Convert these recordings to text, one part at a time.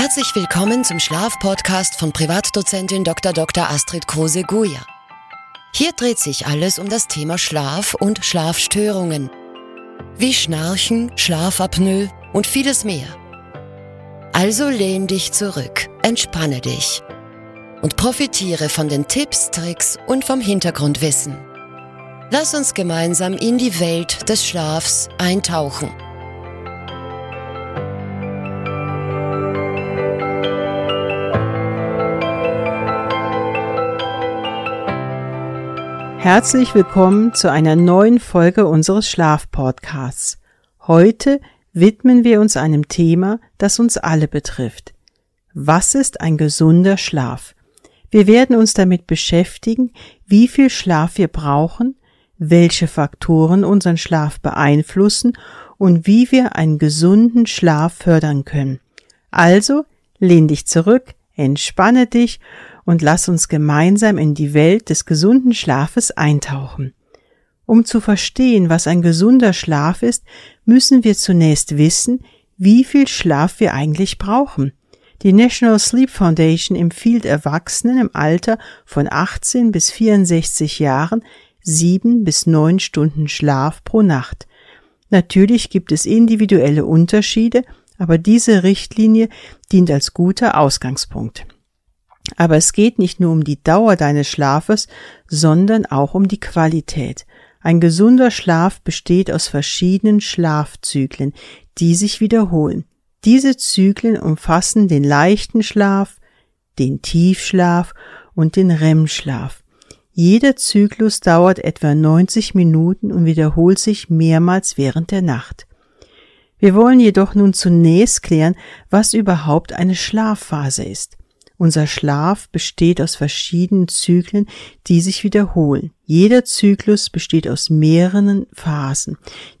Herzlich willkommen zum Schlafpodcast von Privatdozentin Dr. Dr. Astrid Kruse-Guja. Hier dreht sich alles um das Thema Schlaf und Schlafstörungen. Wie Schnarchen, Schlafapnoe und vieles mehr. Also lehn dich zurück, entspanne dich und profitiere von den Tipps, Tricks und vom Hintergrundwissen. Lass uns gemeinsam in die Welt des Schlafs eintauchen. Herzlich willkommen zu einer neuen Folge unseres Schlafpodcasts. Heute widmen wir uns einem Thema, das uns alle betrifft. Was ist ein gesunder Schlaf? Wir werden uns damit beschäftigen, wie viel Schlaf wir brauchen, welche Faktoren unseren Schlaf beeinflussen und wie wir einen gesunden Schlaf fördern können. Also lehn dich zurück, entspanne dich und lass uns gemeinsam in die Welt des gesunden Schlafes eintauchen. Um zu verstehen, was ein gesunder Schlaf ist, müssen wir zunächst wissen, wie viel Schlaf wir eigentlich brauchen. Die National Sleep Foundation empfiehlt Erwachsenen im Alter von 18 bis 64 Jahren sieben bis neun Stunden Schlaf pro Nacht. Natürlich gibt es individuelle Unterschiede, aber diese Richtlinie dient als guter Ausgangspunkt. Aber es geht nicht nur um die Dauer deines Schlafes, sondern auch um die Qualität. Ein gesunder Schlaf besteht aus verschiedenen Schlafzyklen, die sich wiederholen. Diese Zyklen umfassen den leichten Schlaf, den Tiefschlaf und den REM-Schlaf. Jeder Zyklus dauert etwa 90 Minuten und wiederholt sich mehrmals während der Nacht. Wir wollen jedoch nun zunächst klären, was überhaupt eine Schlafphase ist. Unser Schlaf besteht aus verschiedenen Zyklen, die sich wiederholen. Jeder Zyklus besteht aus mehreren Phasen,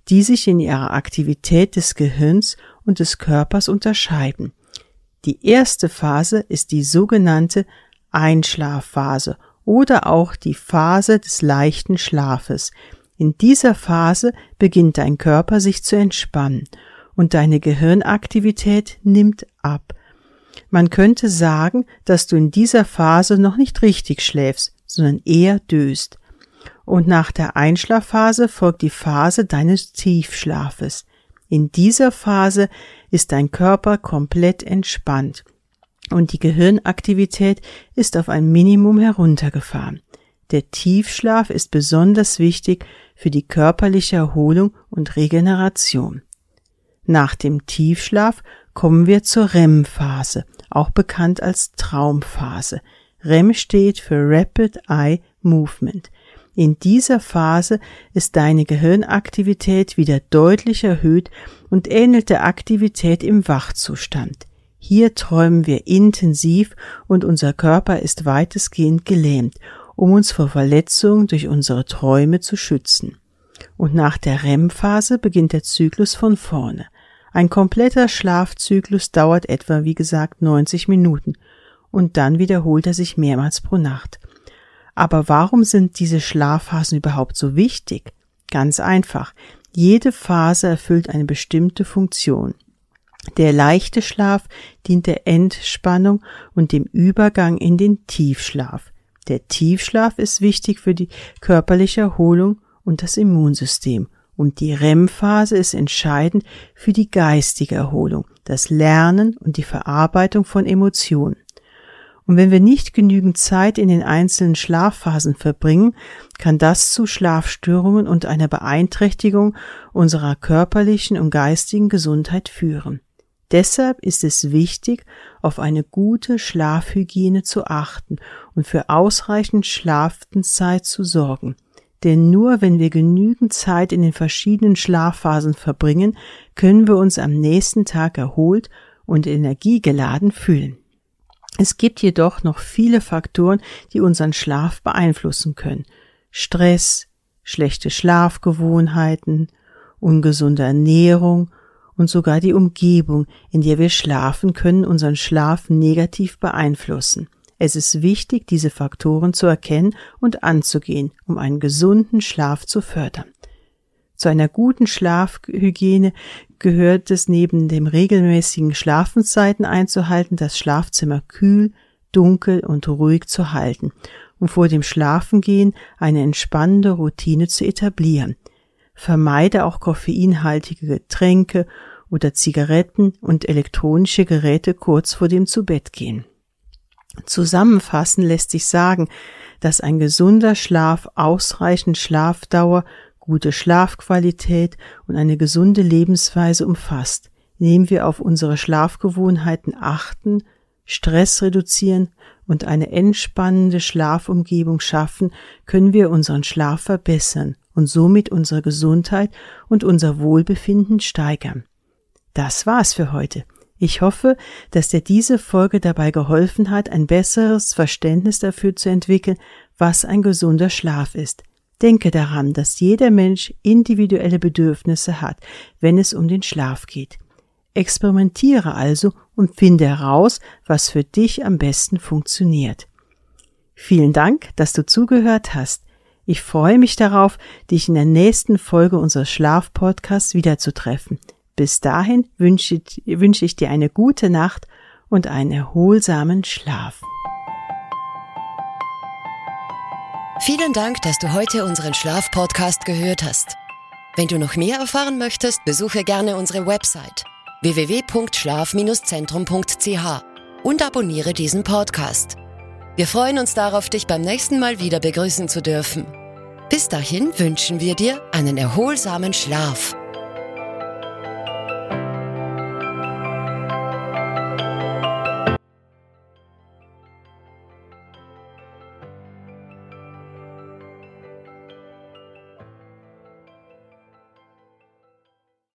die sich in ihrer Aktivität des Gehirns und des Körpers unterscheiden. Die erste Phase ist die sogenannte Einschlafphase oder auch die Phase des leichten Schlafes. In dieser Phase beginnt dein Körper sich zu entspannen und deine Gehirnaktivität nimmt ab. Man könnte sagen, dass du in dieser Phase noch nicht richtig schläfst, sondern eher döst. Und nach der Einschlafphase folgt die Phase deines Tiefschlafes. In dieser Phase ist dein Körper komplett entspannt und die Gehirnaktivität ist auf ein Minimum heruntergefahren. Der Tiefschlaf ist besonders wichtig für die körperliche Erholung und Regeneration. Nach dem Tiefschlaf kommen wir zur REM-Phase auch bekannt als Traumphase. REM steht für Rapid Eye Movement. In dieser Phase ist deine Gehirnaktivität wieder deutlich erhöht und ähnelt der Aktivität im Wachzustand. Hier träumen wir intensiv und unser Körper ist weitestgehend gelähmt, um uns vor Verletzungen durch unsere Träume zu schützen. Und nach der REM-Phase beginnt der Zyklus von vorne. Ein kompletter Schlafzyklus dauert etwa, wie gesagt, 90 Minuten und dann wiederholt er sich mehrmals pro Nacht. Aber warum sind diese Schlafphasen überhaupt so wichtig? Ganz einfach. Jede Phase erfüllt eine bestimmte Funktion. Der leichte Schlaf dient der Entspannung und dem Übergang in den Tiefschlaf. Der Tiefschlaf ist wichtig für die körperliche Erholung und das Immunsystem und die REM-Phase ist entscheidend für die geistige Erholung, das Lernen und die Verarbeitung von Emotionen. Und wenn wir nicht genügend Zeit in den einzelnen Schlafphasen verbringen, kann das zu Schlafstörungen und einer Beeinträchtigung unserer körperlichen und geistigen Gesundheit führen. Deshalb ist es wichtig, auf eine gute Schlafhygiene zu achten und für ausreichend Schlafenszeit zu sorgen. Denn nur wenn wir genügend Zeit in den verschiedenen Schlafphasen verbringen, können wir uns am nächsten Tag erholt und energiegeladen fühlen. Es gibt jedoch noch viele Faktoren, die unseren Schlaf beeinflussen können. Stress, schlechte Schlafgewohnheiten, ungesunde Ernährung und sogar die Umgebung, in der wir schlafen, können unseren Schlaf negativ beeinflussen. Es ist wichtig, diese Faktoren zu erkennen und anzugehen, um einen gesunden Schlaf zu fördern. Zu einer guten Schlafhygiene gehört es neben dem regelmäßigen Schlafenszeiten einzuhalten, das Schlafzimmer kühl, dunkel und ruhig zu halten und vor dem Schlafengehen eine entspannende Routine zu etablieren. Vermeide auch koffeinhaltige Getränke oder Zigaretten und elektronische Geräte kurz vor dem Zubettgehen. Zusammenfassen lässt sich sagen, dass ein gesunder Schlaf ausreichend Schlafdauer, gute Schlafqualität und eine gesunde Lebensweise umfasst, indem wir auf unsere Schlafgewohnheiten achten, Stress reduzieren und eine entspannende Schlafumgebung schaffen, können wir unseren Schlaf verbessern und somit unsere Gesundheit und unser Wohlbefinden steigern. Das war's für heute. Ich hoffe, dass dir diese Folge dabei geholfen hat, ein besseres Verständnis dafür zu entwickeln, was ein gesunder Schlaf ist. Denke daran, dass jeder Mensch individuelle Bedürfnisse hat, wenn es um den Schlaf geht. Experimentiere also und finde heraus, was für dich am besten funktioniert. Vielen Dank, dass du zugehört hast. Ich freue mich darauf, dich in der nächsten Folge unseres Schlafpodcasts wiederzutreffen. Bis dahin wünsche, wünsche ich dir eine gute Nacht und einen erholsamen Schlaf. Vielen Dank, dass du heute unseren Schlafpodcast gehört hast. Wenn du noch mehr erfahren möchtest, besuche gerne unsere Website www.schlaf-zentrum.ch und abonniere diesen Podcast. Wir freuen uns darauf, dich beim nächsten Mal wieder begrüßen zu dürfen. Bis dahin wünschen wir dir einen erholsamen Schlaf.